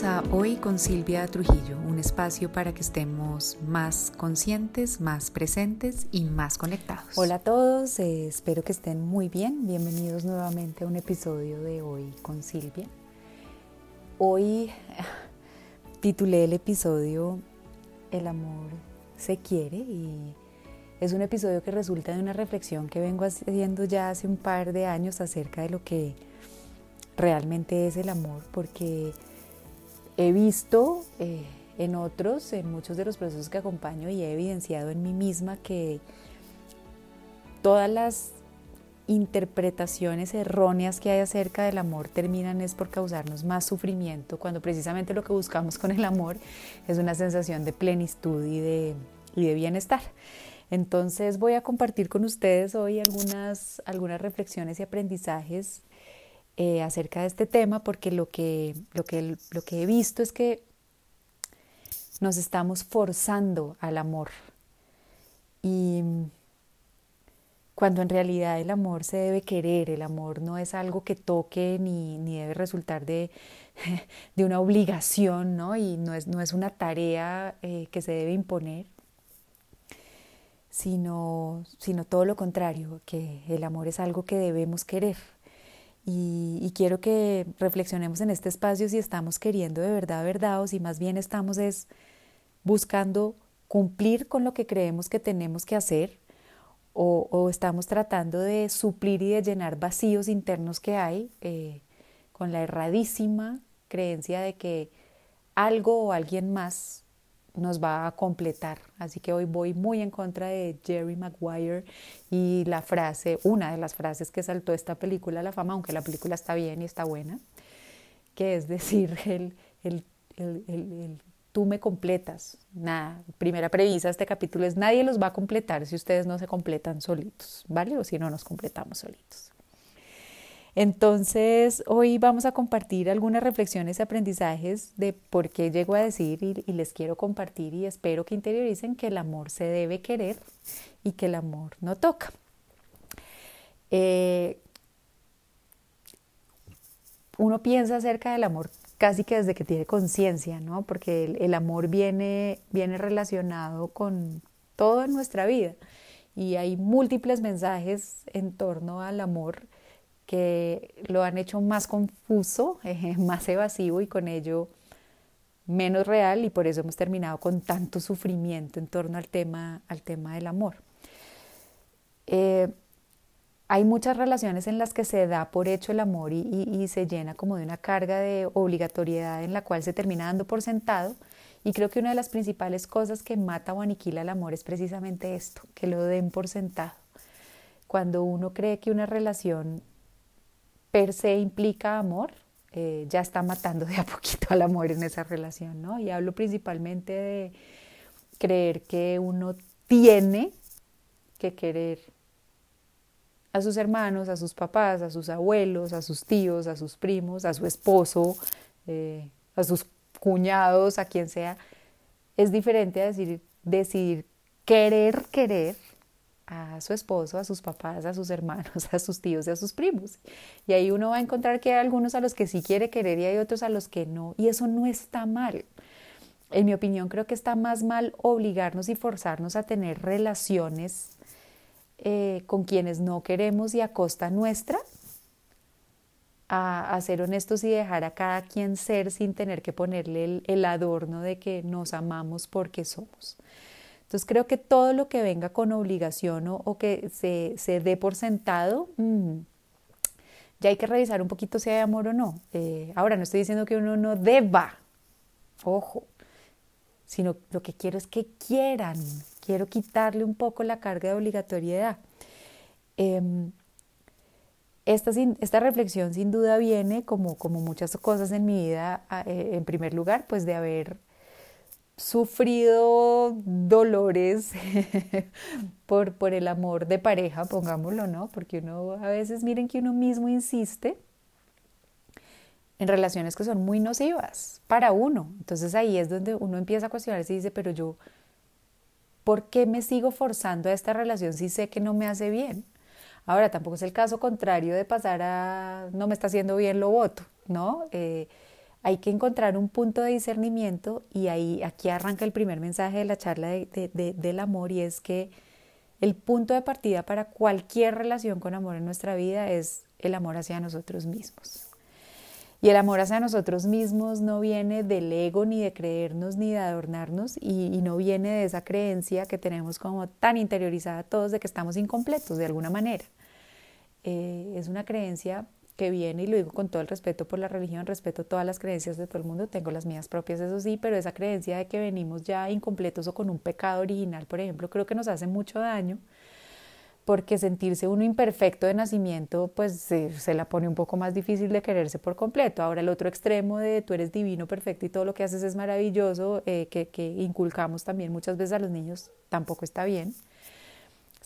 A Hoy con Silvia Trujillo, un espacio para que estemos más conscientes, más presentes y más conectados. Hola a todos, eh, espero que estén muy bien. Bienvenidos nuevamente a un episodio de Hoy con Silvia. Hoy titulé el episodio El amor se quiere y es un episodio que resulta de una reflexión que vengo haciendo ya hace un par de años acerca de lo que realmente es el amor, porque he visto eh, en otros, en muchos de los procesos que acompaño y he evidenciado en mí misma que todas las interpretaciones erróneas que hay acerca del amor terminan es por causarnos más sufrimiento, cuando precisamente lo que buscamos con el amor es una sensación de plenitud y de, y de bienestar. Entonces voy a compartir con ustedes hoy algunas, algunas reflexiones y aprendizajes eh, acerca de este tema porque lo que, lo, que, lo que he visto es que nos estamos forzando al amor. Y cuando en realidad el amor se debe querer, el amor no es algo que toque ni, ni debe resultar de, de, una obligación, ¿no? Y no es, no es una tarea eh, que se debe imponer, sino, sino todo lo contrario, que el amor es algo que debemos querer. Y, quiero que reflexionemos en este espacio si estamos queriendo de verdad, verdad, o si más bien estamos es buscando cumplir con lo que creemos que tenemos que hacer, o, estamos tratando de suplir y de llenar vacíos internos que hay eh, con la erradísima creencia de que algo o alguien más nos va a completar. Así que hoy voy muy en contra de Jerry Maguire y la frase, una de las frases que saltó esta película a la fama, aunque la película está bien y está buena, que es decir, el, el, el, tú me completas. Nada, primera premisa de este capítulo es nadie los va a completar si ustedes no se completan solitos, ¿vale? O si no nos completamos solitos. Entonces, hoy vamos a compartir algunas reflexiones y aprendizajes de por qué llego a decir y, les quiero compartir y espero que interioricen que el amor se debe querer y que el amor no toca. Eh, uno piensa acerca del amor casi que desde que tiene conciencia, ¿no? Porque el, amor viene, viene relacionado con todo en nuestra vida y hay múltiples mensajes en torno al amor que lo han hecho más confuso, eh, más evasivo y con ello menos real y por eso hemos terminado con tanto sufrimiento en torno al tema, al tema del amor. Eh, hay muchas relaciones en las que se da por hecho el amor y, y, se llena como de una carga de obligatoriedad en la cual se termina dando por sentado. Y creo que una de las principales cosas que mata o aniquila el amor es precisamente esto, que lo den por sentado. Cuando uno cree que una relación per se implica amor, eh, ya está matando de a poquito al amor en esa relación, ¿no? Y hablo principalmente de creer que uno tiene que querer a sus hermanos, a sus papás, a sus abuelos, a sus tíos, a sus primos, a su esposo, eh, a sus cuñados, a quien sea. Es diferente a decir, decidir querer querer a su esposo, a sus papás, a sus hermanos, a sus tíos y a sus primos. Y ahí uno va a encontrar que hay algunos a los que sí quiere querer y hay otros a los que no. Y eso no está mal. En mi opinión, creo que está más mal obligarnos y forzarnos a tener relaciones eh, con quienes no queremos y a costa nuestra, a, ser honestos y dejar a cada quien ser sin tener que ponerle el adorno de que nos amamos porque somos. Entonces creo que todo lo que venga con obligación o, que se, se, dé por sentado, mm, ya hay que revisar un poquito si hay amor o no. Eh, ahora no estoy diciendo que uno no deba, ojo, sino lo que quiero es que quieran, quiero quitarle un poco la carga de obligatoriedad. Em, esta, esta, reflexión sin duda viene, como, como muchas cosas en mi vida, eh, en primer lugar, pues de haber sufrido dolores por, por el amor de pareja, pongámoslo, ¿no? Porque uno a veces miren que uno mismo insiste en relaciones que son muy nocivas para uno. Entonces ahí es donde uno empieza a cuestionarse y dice, pero yo, ¿por qué me sigo forzando a esta relación si sé que no me hace bien? Ahora, tampoco es el caso contrario de pasar a no me está haciendo bien, lo voto, ¿no? Eh, hay que encontrar un punto de discernimiento y ahí aquí arranca el primer mensaje de la charla del amor y es que el punto de partida para cualquier relación con amor en nuestra vida es el amor hacia nosotros mismos. Y el amor hacia nosotros mismos no viene del ego, ni de creernos, ni de adornarnos, y, no viene de esa creencia que tenemos como tan interiorizada todos de que estamos incompletos de alguna manera. Eh, es una creencia que viene, y lo digo con todo el respeto por la religión, respeto todas las creencias de todo el mundo, tengo las mías propias, eso sí, pero esa creencia de que venimos ya incompletos o con un pecado original, por ejemplo, creo que nos hace mucho daño, porque sentirse uno imperfecto de nacimiento, pues se, la pone un poco más difícil de quererse por completo. Ahora el otro extremo de tú eres divino, perfecto y todo lo que haces es maravilloso, eh, que, que inculcamos también muchas veces a los niños, tampoco está bien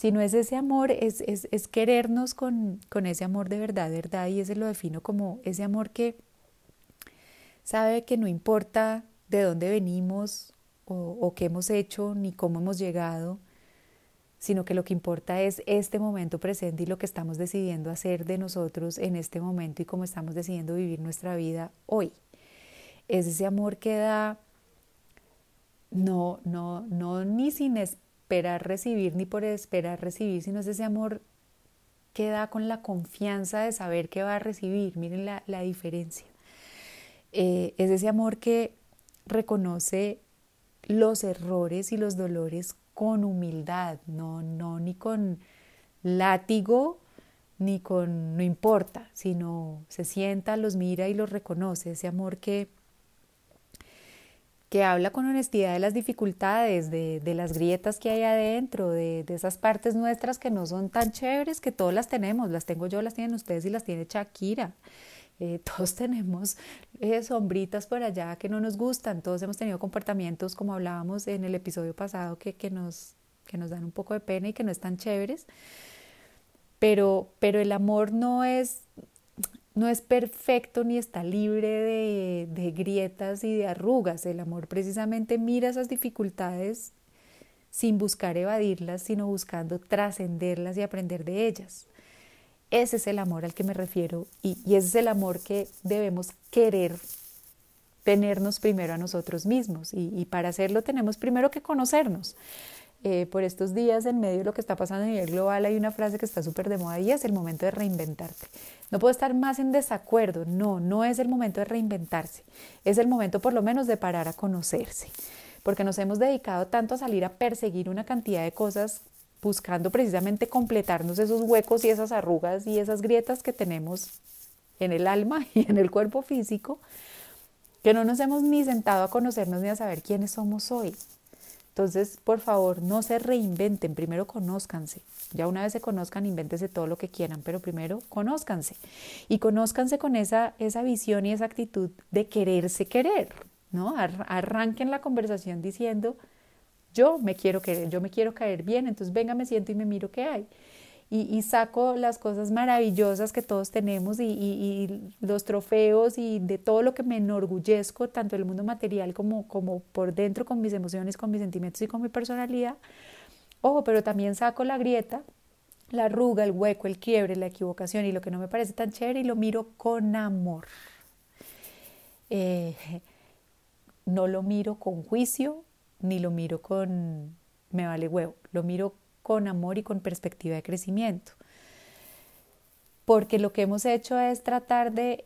no es ese amor, es, es, es querernos con, con, ese amor de verdad, verdad, y ese lo defino como ese amor que sabe que no importa de dónde venimos o, qué hemos hecho ni cómo hemos llegado, sino que lo que importa es este momento presente y lo que estamos decidiendo hacer de nosotros en este momento y cómo estamos decidiendo vivir nuestra vida hoy. Es ese amor que da no, no, no ni sin, esperar recibir ni por esperar recibir, sino es ese amor que da con la confianza de saber que va a recibir. Miren la, la diferencia. Eh, es ese amor que reconoce los errores y los dolores con humildad, no, no ni con látigo, ni con no importa, sino se sienta, los mira y los reconoce, ese amor que que habla con honestidad de las dificultades, de, de las grietas que hay adentro, de, de, esas partes nuestras que no son tan chéveres, que todas las tenemos, las tengo yo, las tienen ustedes y las tiene Shakira. Eh, todos tenemos eh, sombritas por allá que no nos gustan, todos hemos tenido comportamientos, como hablábamos en el episodio pasado, que, que, nos, que nos dan un poco de pena y que no están chéveres. Pero, pero el amor no es, no es perfecto ni está libre de, grietas y de arrugas. El amor precisamente mira esas dificultades sin buscar evadirlas, sino buscando trascenderlas y aprender de ellas. Ese es el amor al que me refiero y, ese es el amor que debemos querer tenernos primero a nosotros mismos y para hacerlo tenemos primero que conocernos. Eh, por estos días, en medio de lo que está pasando a nivel global, hay una frase que está súper de moda y es el momento de reinventarte. No puedo estar más en desacuerdo, no, no es el momento de reinventarse, es el momento por lo menos de parar a conocerse, porque nos hemos dedicado tanto a salir a perseguir una cantidad de cosas buscando precisamente completarnos esos huecos y esas arrugas y esas grietas que tenemos en el alma y en el cuerpo físico, que no nos hemos ni sentado a conocernos ni a saber quiénes somos hoy. Entonces, por favor, no se reinventen, primero conózcanse. Ya una vez se conozcan, invéntese todo lo que quieran, pero primero conózcanse. Y conózcanse con esa, esa visión y esa actitud de quererse querer, ¿no? Arranquen la conversación diciendo, yo me quiero querer, yo me quiero caer bien, entonces venga, me siento y me miro qué hay y, saco las cosas maravillosas que todos tenemos y, los trofeos y de todo lo que me enorgullezco, tanto en el mundo material como, como por dentro con mis emociones, con mis sentimientos y con mi personalidad. Ojo, pero también saco la grieta, la arruga, el hueco, el quiebre, la equivocación y lo que no me parece tan chévere y lo miro con amor. Eh, no lo miro con juicio, ni lo miro con me vale huevo, lo miro con amor y con perspectiva de crecimiento. Porque lo que hemos hecho es tratar de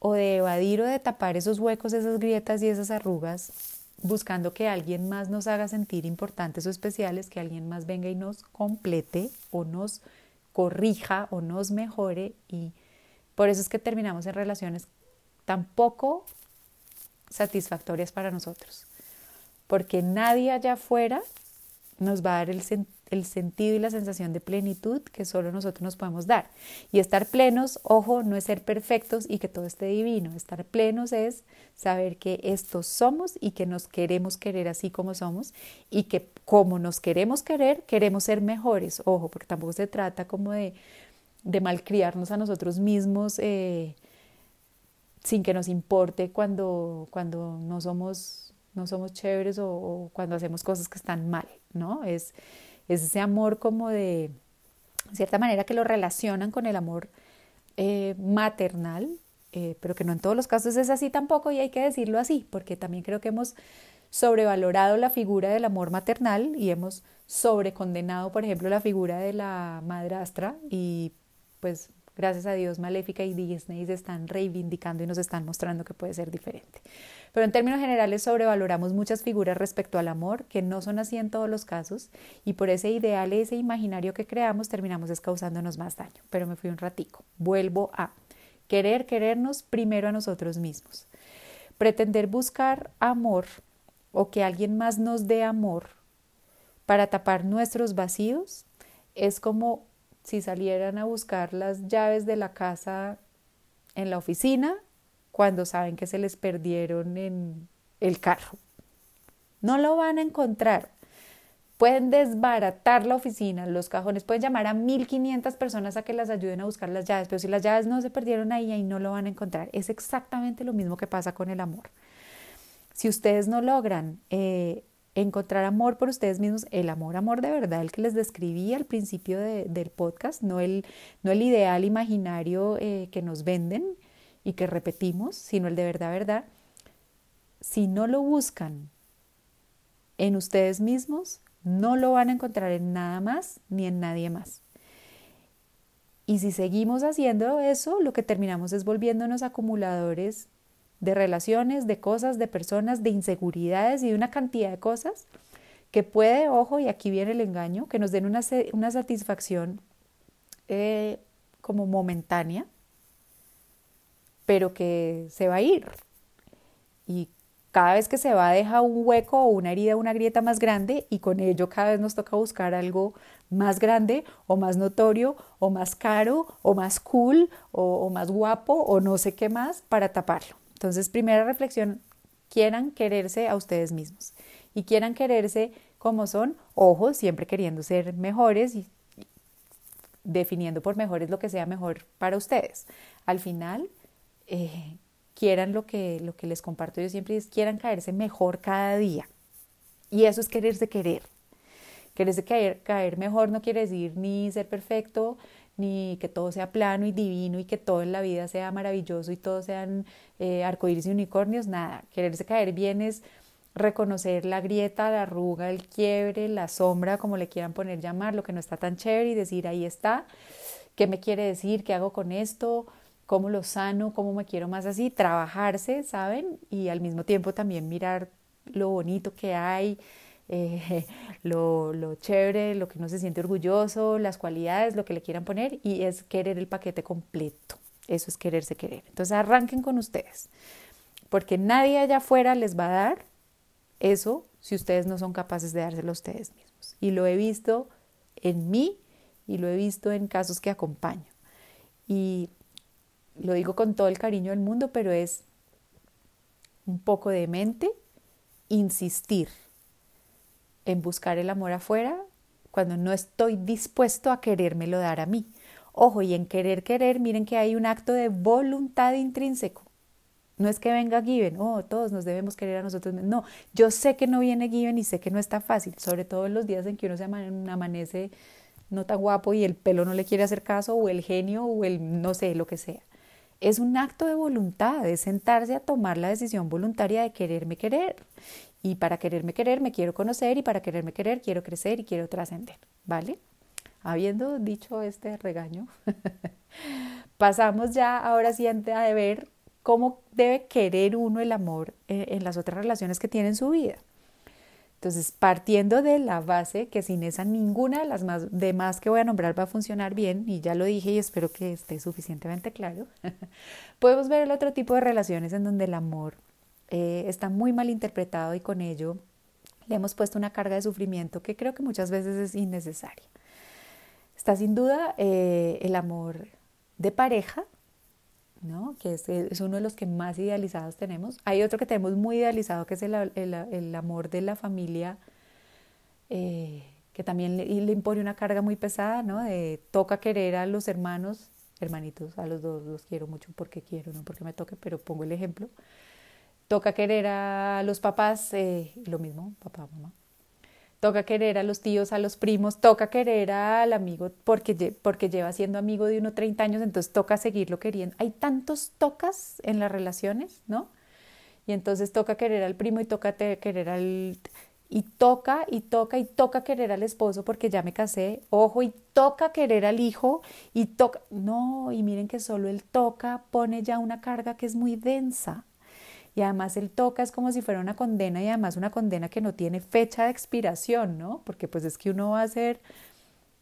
o de evadir o de tapar esos huecos, esas grietas y esas arrugas, buscando que alguien más nos haga sentir importantes o especiales, que alguien más venga y nos complete o nos corrija o nos mejore y por eso es que terminamos en relaciones tan poco satisfactorias para nosotros, porque nadie allá afuera nos va a dar el, el sentido y la sensación de plenitud que solo nosotros nos podemos dar. Y estar plenos, ojo, no es ser perfectos y que todo esté divino. Estar plenos es saber que estos somos y que nos queremos querer así como somos y que como nos queremos querer, queremos ser mejores. Ojo, porque tampoco se trata como de, de malcriarnos a nosotros mismos. Eh, sin que nos importe cuando, cuando no somos no somos chéveres o, o, cuando hacemos cosas que están mal, ¿no? Es, es ese amor como de, cierta manera, que lo relacionan con el amor eh, maternal, eh, pero que no en todos los casos es así tampoco y hay que decirlo así, porque también creo que hemos sobrevalorado la figura del amor maternal y hemos sobrecondenado, por ejemplo, la figura de la madrastra y pues gracias a Dios Maléfica y Disney se están reivindicando y nos están mostrando que puede ser diferente. Pero en términos generales sobrevaloramos muchas figuras respecto al amor, que no son así en todos los casos, y por ese ideal, ese imaginario que creamos, terminamos es causándonos más daño. Pero me fui un ratico. Vuelvo a querer querernos primero a nosotros mismos. Pretender buscar amor o que alguien más nos dé amor para tapar nuestros vacíos es como si salieran a buscar las llaves de la casa en la oficina cuando saben que se les perdieron en el carro. No lo van a encontrar. Pueden desbaratar la oficina, los cajones, pueden llamar a 1500 personas a que las ayuden a buscar las llaves, pero si las llaves no se perdieron ahí, ahí no lo van a encontrar. Es exactamente lo mismo que pasa con el amor. Si ustedes no logran eh, encontrar amor por ustedes mismos, el amor, amor de verdad, el que les describí al principio del podcast, no el, no el ideal imaginario eh, que nos venden y que repetimos, sino el de verdad, verdad, si no lo buscan en ustedes mismos, no lo van a encontrar en nada más ni en nadie más. Y si seguimos haciendo eso, lo que terminamos es volviéndonos acumuladores de relaciones, de cosas, de personas, de inseguridades y de una cantidad de cosas que puede, ojo, y aquí viene el engaño, que nos den una, una satisfacción eh, como momentánea, pero que se va a ir. Y cada vez que se va deja un hueco o una herida, una grieta más grande y con ello cada vez nos toca buscar algo más grande o más notorio o más caro o más cool o, o más guapo o no sé qué más para taparlo. Entonces, primera reflexión, quieran quererse a ustedes mismos y quieran quererse como son, ojo, siempre queriendo ser mejores y definiendo por mejores lo que sea mejor para ustedes. Al final, eh, quieran lo que, lo que les comparto yo siempre es quieran caerse mejor cada día. Y eso es quererse querer. Quererse caer, caer mejor no quiere decir ni ser perfecto, ni que todo sea plano y divino y que todo en la vida sea maravilloso y todos sean eh, arcoíris y unicornios, nada. Quererse caer bien es reconocer la grieta, la arruga, el quiebre, la sombra, como le quieran poner llamar, lo que no está tan chévere y decir ahí está, qué me quiere decir, qué hago con esto, cómo lo sano, cómo me quiero más así, trabajarse, ¿saben? Y al mismo tiempo también mirar lo bonito que hay, eh, lo, lo, chévere, lo que uno se siente orgulloso, las cualidades, lo que le quieran poner y es querer el paquete completo. Eso es quererse querer. Entonces arranquen con ustedes, porque nadie allá afuera les va a dar eso si ustedes no son capaces de dárselo a ustedes mismos. Y lo he visto en mí y lo he visto en casos que acompaño. Y lo digo con todo el cariño del mundo, pero es un poco de mente insistir en buscar el amor afuera cuando no estoy dispuesto a querérmelo dar a mí. Ojo, y en querer querer, miren que hay un acto de voluntad intrínseco. No es que venga Given, oh, todos nos debemos querer a nosotros mismos. No, yo sé que no viene Given y sé que no está fácil, sobre todo en los días en que uno se amanece no tan guapo y el pelo no le quiere hacer caso, o el genio, o el no sé, lo que sea es un acto de voluntad, es sentarse a tomar la decisión voluntaria de quererme querer. Y para quererme querer me quiero conocer y para quererme querer quiero crecer y quiero trascender, ¿vale? Habiendo dicho este regaño, pasamos ya ahora sí a ver cómo debe querer uno el amor eh, en las otras relaciones que tiene en su vida. Entonces, partiendo de la base que sin esa ninguna de las más, demás que voy a nombrar va a funcionar bien, y ya lo dije y espero que esté suficientemente claro, podemos ver el otro tipo de relaciones en donde el amor eh, está muy mal interpretado y con ello le hemos puesto una carga de sufrimiento que creo que muchas veces es innecesaria. Está sin duda eh, el amor de pareja, ¿no? que es, uno de los que más idealizados tenemos. Hay otro que tenemos muy idealizado, que es el, amor de la familia, eh, que también le, impone una carga muy pesada, ¿no? toca querer a los hermanos, hermanitos, a los dos los quiero mucho porque quiero, no porque me toque, pero pongo el ejemplo. Toca querer a los papás, eh, lo mismo, papá, mamá. toca querer a los tíos, a los primos, toca querer al amigo porque, porque lleva siendo amigo de uno 30 años, entonces toca seguirlo queriendo. Hay tantos tocas en las relaciones, ¿no? Y entonces toca querer al primo y toca querer al... Y toca y toca y toca querer al esposo porque ya me casé, ojo, y toca querer al hijo y toca... No, y miren que solo el toca pone ya una carga que es muy densa. Y además el toca es como si fuera una condena y además una condena que no tiene fecha de expiración, ¿no? Porque pues es que uno va a ser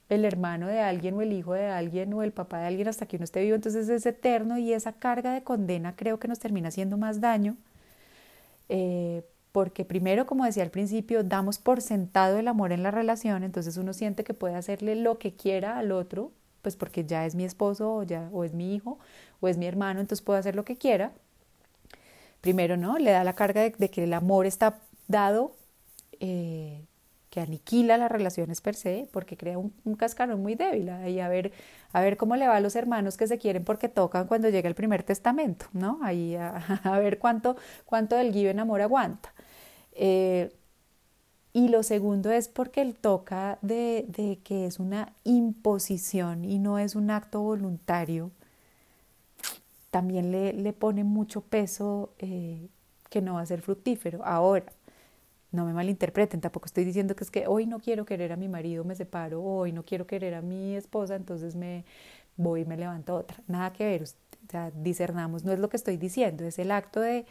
el hermano de alguien o el hijo de alguien o el papá de alguien hasta que uno esté vivo, entonces es eterno y esa carga de condena creo que nos termina haciendo más daño. Eh, porque primero, como decía al principio, damos por sentado el amor en la relación, entonces uno siente que puede hacerle lo que quiera al otro, pues porque ya es mi esposo o, ya, o es mi hijo o es mi hermano, entonces puedo hacer lo que quiera primero, ¿no? Le da la carga de, que el amor está dado, eh, que aniquila las relaciones per se, porque crea un, cascarón muy débil. Ahí a ver, a ver cómo le va a los hermanos que se quieren porque tocan cuando llega el primer testamento, ¿no? Ahí a, ver cuánto, cuánto del en amor aguanta. Eh, y lo segundo es porque el toca de, de, que es una imposición y no es un acto voluntario también le, le pone mucho peso eh, que no va a ser fructífero. Ahora, no me malinterpreten, tampoco estoy diciendo que es que hoy no quiero querer a mi marido, me separo, hoy no quiero querer a mi esposa, entonces me voy y me levanto otra. Nada que ver, o sea, discernamos, no es lo que estoy diciendo, es el acto de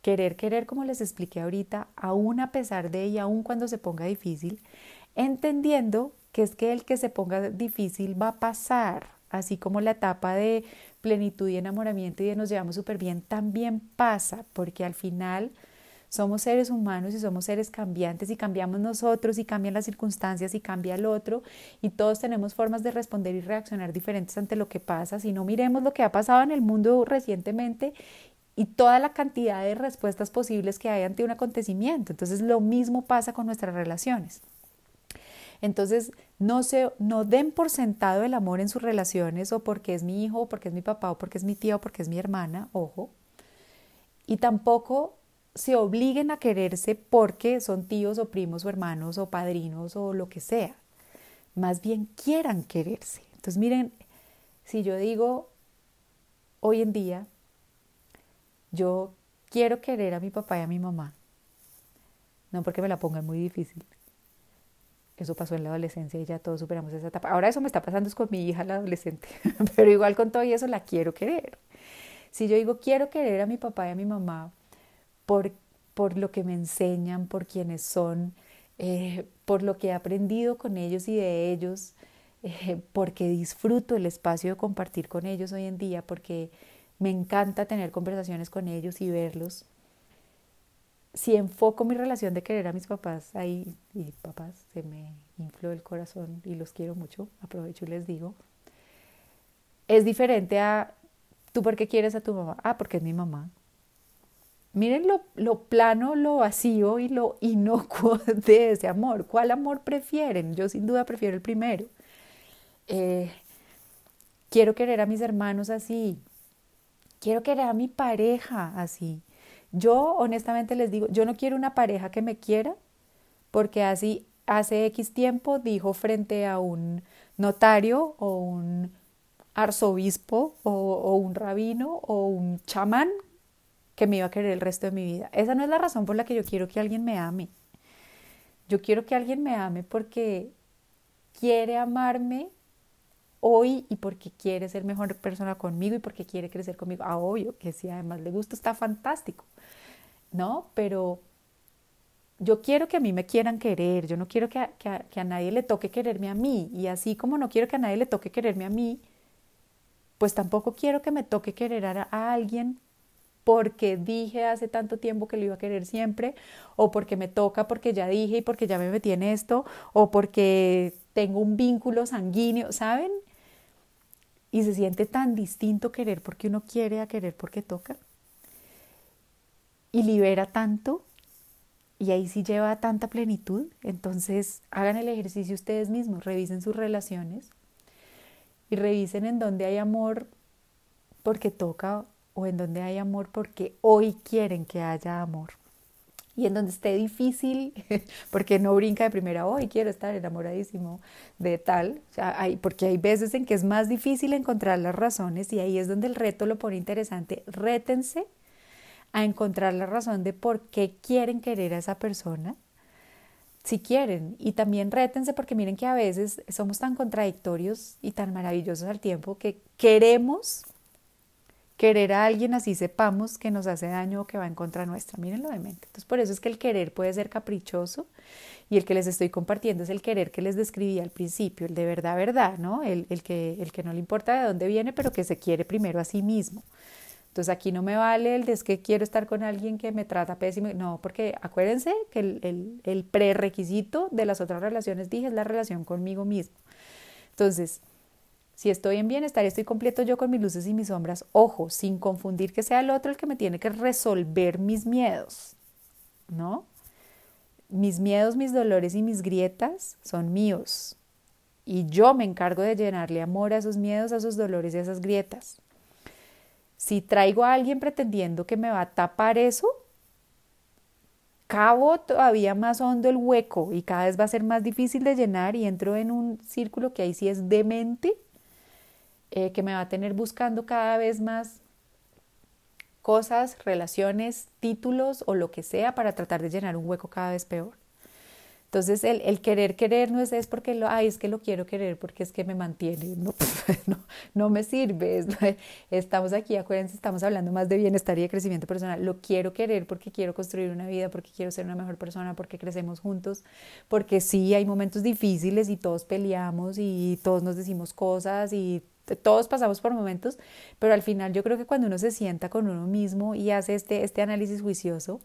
querer, querer, como les expliqué ahorita, aún a pesar de y aún cuando se ponga difícil, entendiendo que es que el que se ponga difícil va a pasar, así como la etapa de plenitud y enamoramiento y de nos llevamos súper bien, también pasa, porque al final somos seres humanos y somos seres cambiantes y cambiamos nosotros y cambian las circunstancias y cambia el otro y todos tenemos formas de responder y reaccionar diferentes ante lo que pasa. Si no miremos lo que ha pasado en el mundo recientemente y toda la cantidad de respuestas posibles que hay ante un acontecimiento. Entonces lo mismo pasa con nuestras relaciones. Entonces, no, se, no den por sentado el amor en sus relaciones o porque es mi hijo, o porque es mi papá, o porque es mi tía, o porque es mi hermana, ojo. Y tampoco se obliguen a quererse porque son tíos o primos o hermanos o padrinos o lo que sea. Más bien quieran quererse. Entonces, miren, si yo digo hoy en día, yo quiero querer a mi papá y a mi mamá, no porque me la pongan muy difícil, eso pasó en la adolescencia y ya todos superamos esa etapa. Ahora eso me está pasando es con mi hija, la adolescente, pero igual con todo y eso la quiero querer. Si yo digo quiero querer a mi papá y a mi mamá por, por lo que me enseñan, por quienes son, eh, por lo que he aprendido con ellos y de ellos, eh, porque disfruto el espacio de compartir con ellos hoy en día, porque me encanta tener conversaciones con ellos y verlos, si enfoco mi relación de querer a mis papás ahí, y papás, se me infló el corazón y los quiero mucho, aprovecho y les digo, es diferente a, ¿tú por qué quieres a tu mamá? Ah, porque es mi mamá. Miren lo, lo plano, lo vacío y lo inocuo de ese amor. ¿Cuál amor prefieren? Yo sin duda prefiero el primero. Eh, quiero querer a mis hermanos así. Quiero querer a mi pareja así. Yo honestamente les digo, yo no quiero una pareja que me quiera porque así hace X tiempo dijo frente a un notario o un arzobispo o, un rabino o un chamán que me iba a querer el resto de mi vida. Esa no es la razón por la que yo quiero que alguien me ame. Yo quiero que alguien me ame porque quiere amarme hoy y porque quiere ser mejor persona conmigo y porque quiere crecer conmigo. Ah, obvio que si además le gusta está fantástico. ¿no? Pero yo quiero que a mí me quieran querer, yo no quiero que a, nadie le toque quererme a mí, y así como no quiero que a nadie le toque quererme a mí, pues tampoco quiero que me toque querer a, a alguien porque dije hace tanto tiempo que lo iba a querer siempre, o porque me toca, porque ya dije y porque ya me metí en esto, o porque tengo un vínculo sanguíneo, ¿saben? Y se siente tan distinto querer porque uno quiere a querer porque toca y libera tanto y ahí sí lleva tanta plenitud. Entonces hagan el ejercicio ustedes mismos, revisen sus relaciones y revisen en dónde hay amor porque toca o en dónde hay amor porque hoy quieren que haya amor. Y en donde esté difícil, porque no brinca de primera, hoy quiero estar enamoradísimo de tal, hay, porque hay veces en que es más difícil encontrar las razones y ahí es donde el reto lo pone interesante. Rétense a encontrar la razón de por qué quieren querer a esa persona, si quieren, y también rétense porque miren que a veces somos tan contradictorios y tan maravillosos al tiempo que queremos querer a alguien así sepamos que nos hace daño o que va en contra nuestra. Mírenlo de mente. Entonces, por eso es que el querer puede ser caprichoso y el que les estoy compartiendo es el querer que les describí al principio, el de verdad, verdad, ¿no? El, el, que, el que no le importa de dónde viene, pero que se quiere primero a sí mismo. Entonces aquí no me vale el de es que quiero estar con alguien que me trata pésimo. No, porque acuérdense que el, el, el prerequisito de las otras relaciones, dije, es la relación conmigo mismo. Entonces, si estoy en bienestar y estoy completo yo con mis luces y mis sombras, ojo, sin confundir que sea el otro el que me tiene que resolver mis miedos, ¿no? Mis miedos, mis dolores y mis grietas son míos. Y yo me encargo de llenarle amor a esos miedos, a esos dolores y a esas grietas. Si traigo a alguien pretendiendo que me va a tapar eso, cavo todavía más hondo el hueco y cada vez va a ser más difícil de llenar y entro en un círculo que ahí sí es demente eh, que me va a tener buscando cada vez más cosas, relaciones, títulos o lo que sea para tratar de llenar un hueco cada vez peor. Entonces, el, el, querer querer no es, es porque lo, ay, es que lo quiero querer porque es que me mantiene. No, no, no me sirve. estamos aquí, acuérdense, estamos hablando más de bienestar y de crecimiento personal. Lo quiero querer porque quiero construir una vida, porque quiero ser una mejor persona, porque crecemos juntos, porque sí, hay momentos difíciles y todos peleamos y todos nos decimos cosas y todos pasamos por momentos, pero al final yo creo que cuando uno se sienta con uno mismo y hace este, este análisis juicioso,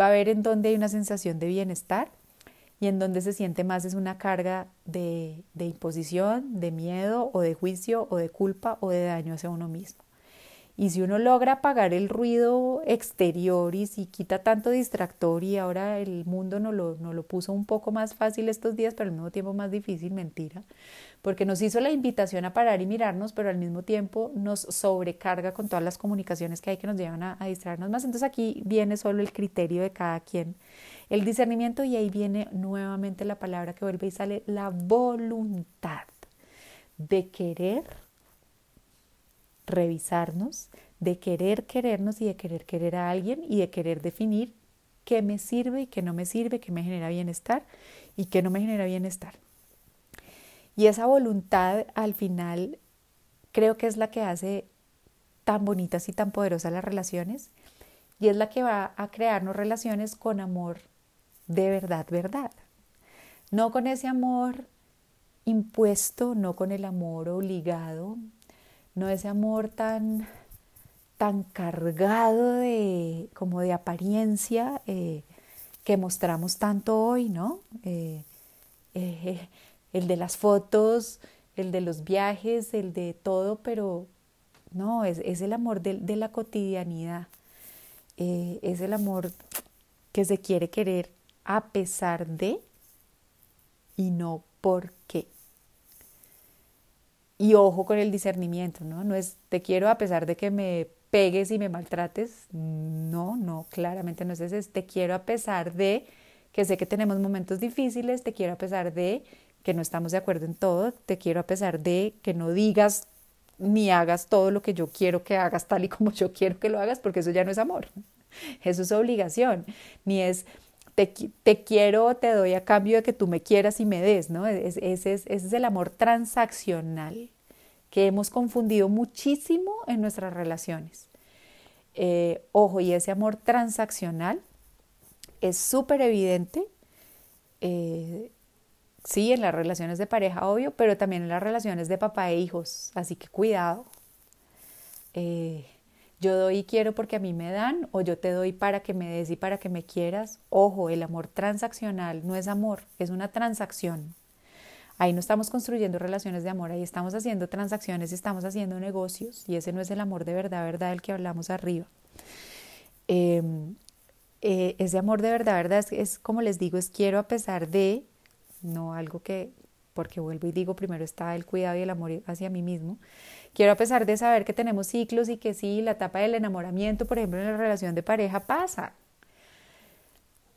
va a ver en dónde hay una sensación de bienestar y en donde se siente más es una carga de, de imposición, de miedo o de juicio o de culpa o de daño hacia uno mismo. Y si uno logra apagar el ruido exterior y si quita tanto distractor y ahora el mundo nos lo, lo puso un poco más fácil estos días, pero al mismo tiempo más difícil, mentira, porque nos hizo la invitación a parar y mirarnos, pero al mismo tiempo nos sobrecarga con todas las comunicaciones que hay que nos llevan a, a distraernos más. Entonces aquí viene solo el criterio de cada quien, el discernimiento y ahí viene nuevamente la palabra que vuelve y sale la voluntad de querer revisarnos, de querer querernos y de querer querer a alguien y de querer definir qué me sirve y qué no me sirve, qué me genera bienestar y qué no me genera bienestar. Y esa voluntad al final creo que es la que hace tan bonitas y tan poderosas las relaciones y es la que va a crearnos relaciones con amor de verdad, verdad. No con ese amor impuesto, no con el amor obligado, no ese amor tan, tan cargado de, como de apariencia eh, que mostramos tanto hoy, ¿no? Eh, eh, el de las fotos, el de los viajes, el de todo, pero no, es, es el amor de, de la cotidianidad, es el amor que se quiere querer a pesar de y no por qué. Y ojo con el discernimiento, ¿no? No es te quiero a pesar de que me pegues y me maltrates. No, no, claramente no es ese. Es te quiero a pesar de que sé que tenemos momentos difíciles, te quiero a pesar de que no estamos de acuerdo en todo, te quiero a pesar de que no digas ni hagas todo lo que yo quiero que hagas tal y como yo quiero que lo hagas, porque eso ya no es amor. Eso es obligación. Ni es te, quiero, te doy a cambio de que tú me quieras y me des, ¿no? Ese es, ese es el amor transaccional que hemos confundido muchísimo en nuestras relaciones. Eh, ojo, y ese amor transaccional es súper evidente, eh, sí, en las relaciones de pareja, obvio, pero también en las relaciones de papá e hijos, así que cuidado. Eh, yo doy y quiero porque a mí me dan o yo te doy para que me des y para que me quieras. Ojo, el amor transaccional no es amor, es una transacción. Ahí no estamos construyendo relaciones de amor, ahí estamos haciendo transacciones, estamos haciendo negocios y ese no es el amor de verdad, verdad, del que hablamos arriba. Em, eh, ese amor de verdad, verdad, es como les digo, es quiero a pesar de, no algo que, porque vuelvo y digo, primero está el cuidado y el amor hacia mí mismo, Quiero a pesar de saber que tenemos ciclos y que sí, la etapa del enamoramiento, por ejemplo, en la relación de pareja pasa.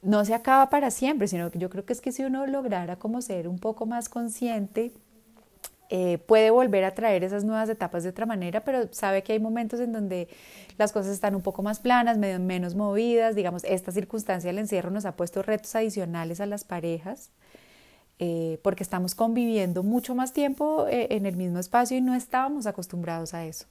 no se acaba para siempre, sino que yo creo que es que si uno lograra como ser un poco más consciente, eh, puede volver a traer esas nuevas etapas de otra manera, pero sabe que hay momentos en donde las cosas están un poco más planas, menos movidas, digamos, esta circunstancia del encierro nos ha puesto retos adicionales a las parejas, eh, porque estamos conviviendo mucho más tiempo eh, en el mismo espacio y no estábamos acostumbrados a eso.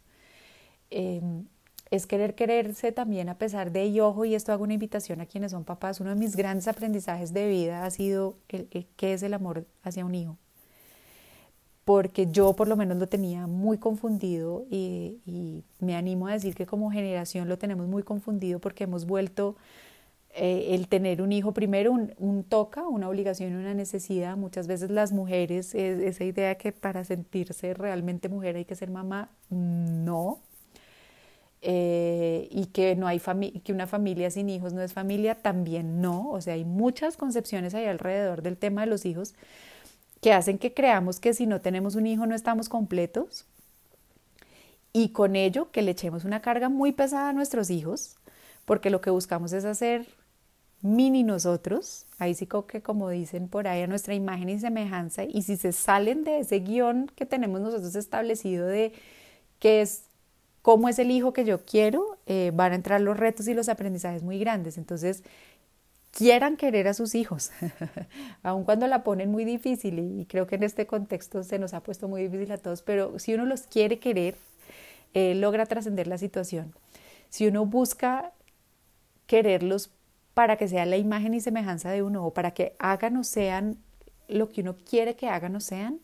Em, es querer quererse también a pesar de, y ojo, y esto hago una invitación a quienes son papás, uno de mis grandes aprendizajes de vida ha sido el, qué es el amor hacia un hijo. Porque yo por lo menos lo tenía muy confundido y, me animo a decir que como generación lo tenemos muy confundido porque hemos vuelto eh, el tener un hijo primero un, toca, una obligación, una necesidad. Muchas veces las mujeres, esa idea que para sentirse realmente mujer hay que ser mamá, no, eh, y que, no hay que una familia sin hijos no es familia, también no. O sea, hay muchas concepciones ahí alrededor del tema de los hijos que hacen que creamos que si no tenemos un hijo no estamos completos y con ello que le echemos una carga muy pesada a nuestros hijos, porque lo que buscamos es hacer mini nosotros, ahí sí que como dicen por ahí a nuestra imagen y semejanza, y si se salen de ese guion que tenemos nosotros establecido de que es cómo es el hijo que yo quiero, eh, van a entrar los retos y los aprendizajes muy grandes. Entonces, quieran querer a sus hijos, aun cuando la ponen muy difícil, y creo que en este contexto se nos ha puesto muy difícil a todos, pero si uno los quiere querer, eh, logra trascender la situación. Si uno busca quererlos para que sea la imagen y semejanza de uno, o para que hagan o sean lo que uno quiere que hagan o sean,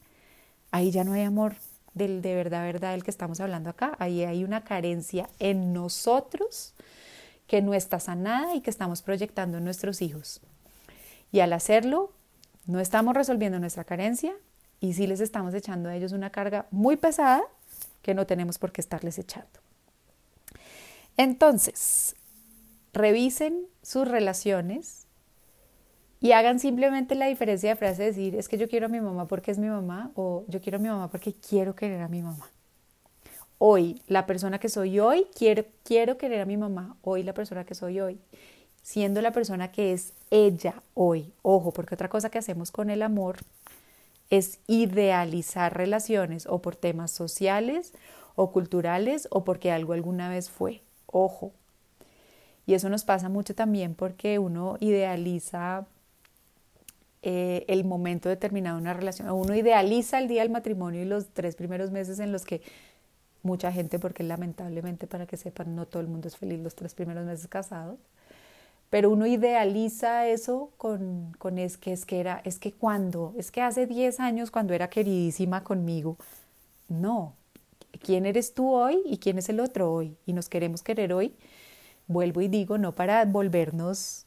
ahí ya no hay amor, del de verdad, verdad, del que estamos hablando acá. Ahí hay una carencia en nosotros que no está sanada y que estamos proyectando en nuestros hijos. Y al hacerlo, no estamos resolviendo nuestra carencia y sí les estamos echando a ellos una carga muy pesada que no tenemos por qué estarles echando. Entonces, revisen sus relaciones y hagan simplemente la diferencia de frase decir, es que yo quiero a mi mamá porque es mi mamá o yo quiero a mi mamá porque quiero querer a mi mamá. Hoy, la persona que soy hoy, quiero, quiero querer a mi mamá. Hoy, la persona que soy hoy, siendo la persona que es ella hoy. Ojo, porque otra cosa que hacemos con el amor es idealizar relaciones o por temas sociales o culturales o porque algo alguna vez fue. Ojo. Y eso nos pasa mucho también porque uno idealiza eh, el momento determinado de una relación. Uno idealiza el día del matrimonio y los tres primeros meses en los que mucha gente, porque lamentablemente para que sepan, no todo el mundo es feliz los tres primeros meses casados, pero uno idealiza eso con, con es que es que era, es que cuando, es que hace 10 años cuando era queridísima conmigo, no, ¿quién eres tú hoy y quién es el otro hoy? Y nos queremos querer hoy, vuelvo y digo, no para volvernos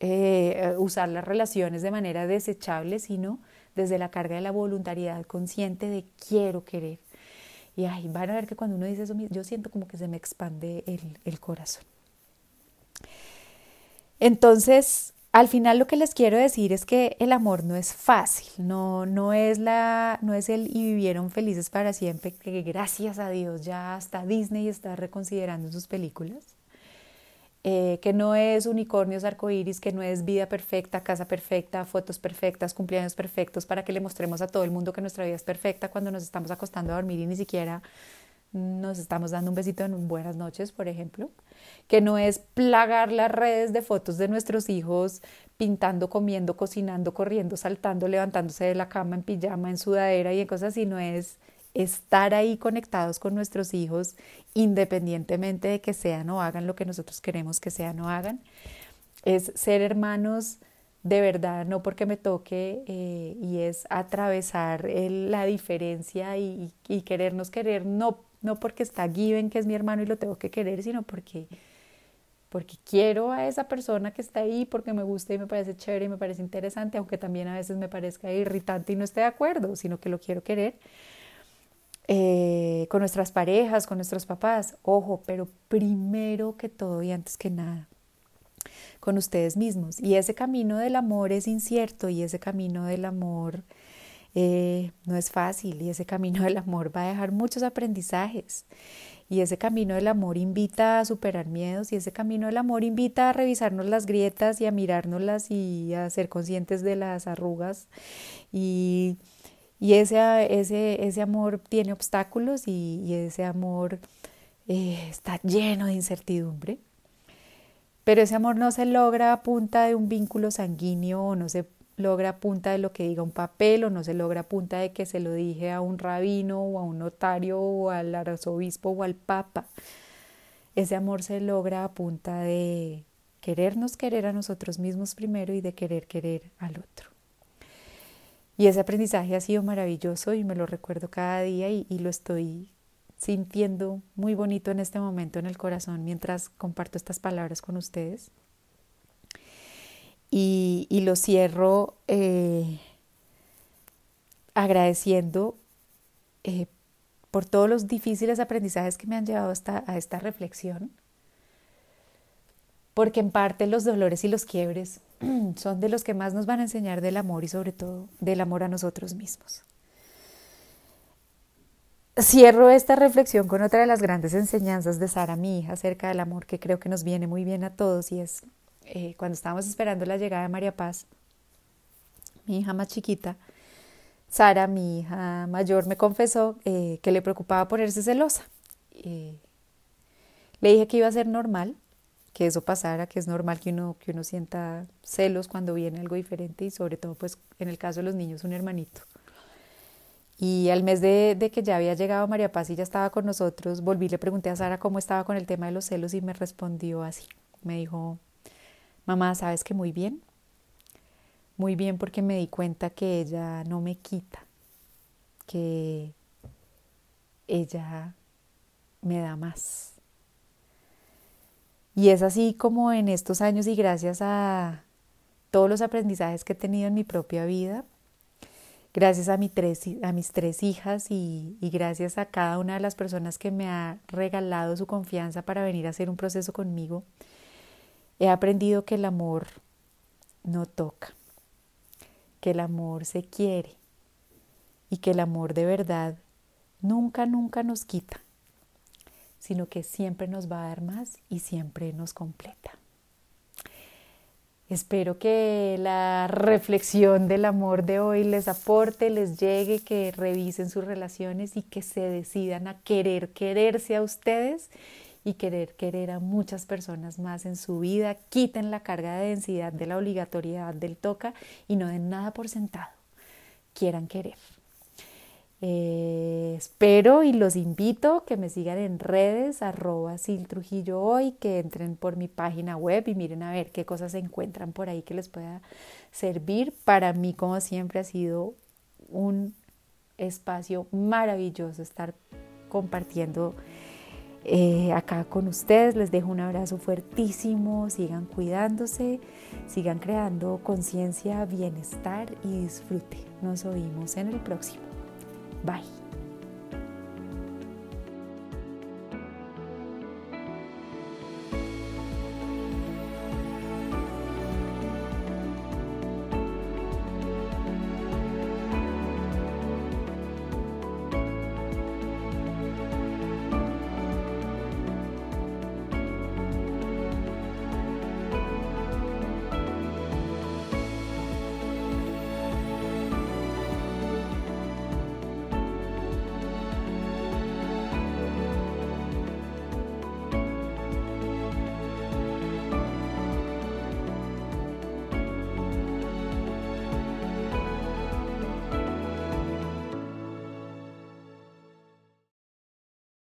eh, usar las relaciones de manera desechable, sino desde la carga de la voluntariedad consciente de quiero querer. Y ay, van a ver que cuando uno dice eso, yo siento como que se me expande el, el corazón. Entonces, al final lo que les quiero decir es que el amor no es fácil, no, no, es la, no es el y vivieron felices para siempre, que gracias a Dios ya hasta Disney está reconsiderando sus películas. Eh, que no es unicornios arcoíris, que no es vida perfecta, casa perfecta, fotos perfectas, cumpleaños perfectos, para que le mostremos a todo el mundo que nuestra vida es perfecta cuando nos estamos acostando a dormir y ni siquiera nos estamos dando un besito en buenas noches, por ejemplo, que no es plagar las redes de fotos de nuestros hijos pintando, comiendo, cocinando, corriendo, saltando, levantándose de la cama en pijama, en sudadera y en cosas así, no es estar ahí conectados con nuestros hijos independientemente de que sean o hagan lo que nosotros queremos que sean o hagan. Es ser hermanos de verdad, no porque me toque, eh, y es atravesar la diferencia y, querernos querer, no, no porque está Given, que es mi hermano y lo tengo que querer, sino porque, porque quiero a esa persona que está ahí, porque me gusta y me parece chévere y me parece interesante, aunque también a veces me parezca irritante y no esté de acuerdo, sino que lo quiero querer. Eh, con nuestras parejas, con nuestros papás, ojo, pero primero que todo y antes que nada, con ustedes mismos. Y ese camino del amor es incierto y ese camino del amor eh, no es fácil y ese camino del amor va a dejar muchos aprendizajes. Y ese camino del amor invita a superar miedos y ese camino del amor invita a revisarnos las grietas y a mirárnoslas y a ser conscientes de las arrugas. Y, y ese, ese, ese amor tiene obstáculos y, ese amor eh, está lleno de incertidumbre. Pero ese amor no se logra a punta de un vínculo sanguíneo o no se logra a punta de lo que diga un papel o no se logra a punta de que se lo dije a un rabino o a un notario o al arzobispo o al papa. Ese amor se logra a punta de querernos querer a nosotros mismos primero y de querer querer al otro. Y ese aprendizaje ha sido maravilloso y me lo recuerdo cada día y, y lo estoy sintiendo muy bonito en este momento en el corazón mientras comparto estas palabras con ustedes. Y, lo cierro eh, agradeciendo eh, por todos los difíciles aprendizajes que me han llevado hasta a esta reflexión, porque en parte los dolores y los quiebres son de los que más nos van a enseñar del amor y sobre todo del amor a nosotros mismos. Cierro esta reflexión con otra de las grandes enseñanzas de Sara, mi hija, acerca del amor que creo que nos viene muy bien a todos y es eh, cuando estábamos esperando la llegada de María Paz, mi hija más chiquita, Sara, mi hija mayor, me confesó eh, que le preocupaba ponerse celosa. le dije que iba a ser normal, que eso pasara, que es normal que uno, que uno sienta celos cuando viene algo diferente y sobre todo pues en el caso de los niños un hermanito. Y al mes de, que ya había llegado María Paz y ya estaba con nosotros, volví le pregunté a Sara cómo estaba con el tema de los celos y me respondió así. Me dijo, Mamá, ¿sabes que muy bien? Muy bien porque me di cuenta que ella no me quita, que ella me da más. Y es así como en estos años y gracias a todos los aprendizajes que he tenido en mi propia vida, gracias a, mis tres hijas y, y, gracias a cada una de las personas que me ha regalado su confianza para venir a hacer un proceso conmigo, He aprendido que el amor no toca, que el amor se quiere y que el amor de verdad nunca, nunca nos quita, sino que siempre nos va a dar más y siempre nos completa. Espero que la reflexión del amor de hoy les aporte, les llegue, que revisen sus relaciones y que se decidan a querer quererse a ustedes y querer querer a muchas personas más en su vida. Quiten la carga de densidad de la obligatoriedad del toca y no den nada por sentado. Quieran querer. Eh, espero y los invito que me sigan en redes arroba Trujillo hoy, que entren por mi página web y miren a ver qué cosas se encuentran por ahí que les pueda servir. Para mí, como siempre, ha sido un espacio maravilloso estar compartiendo eh, acá con ustedes. Les dejo un abrazo fuertísimo, sigan cuidándose, sigan creando conciencia, bienestar y disfrute. Nos oímos en el próximo. Bye.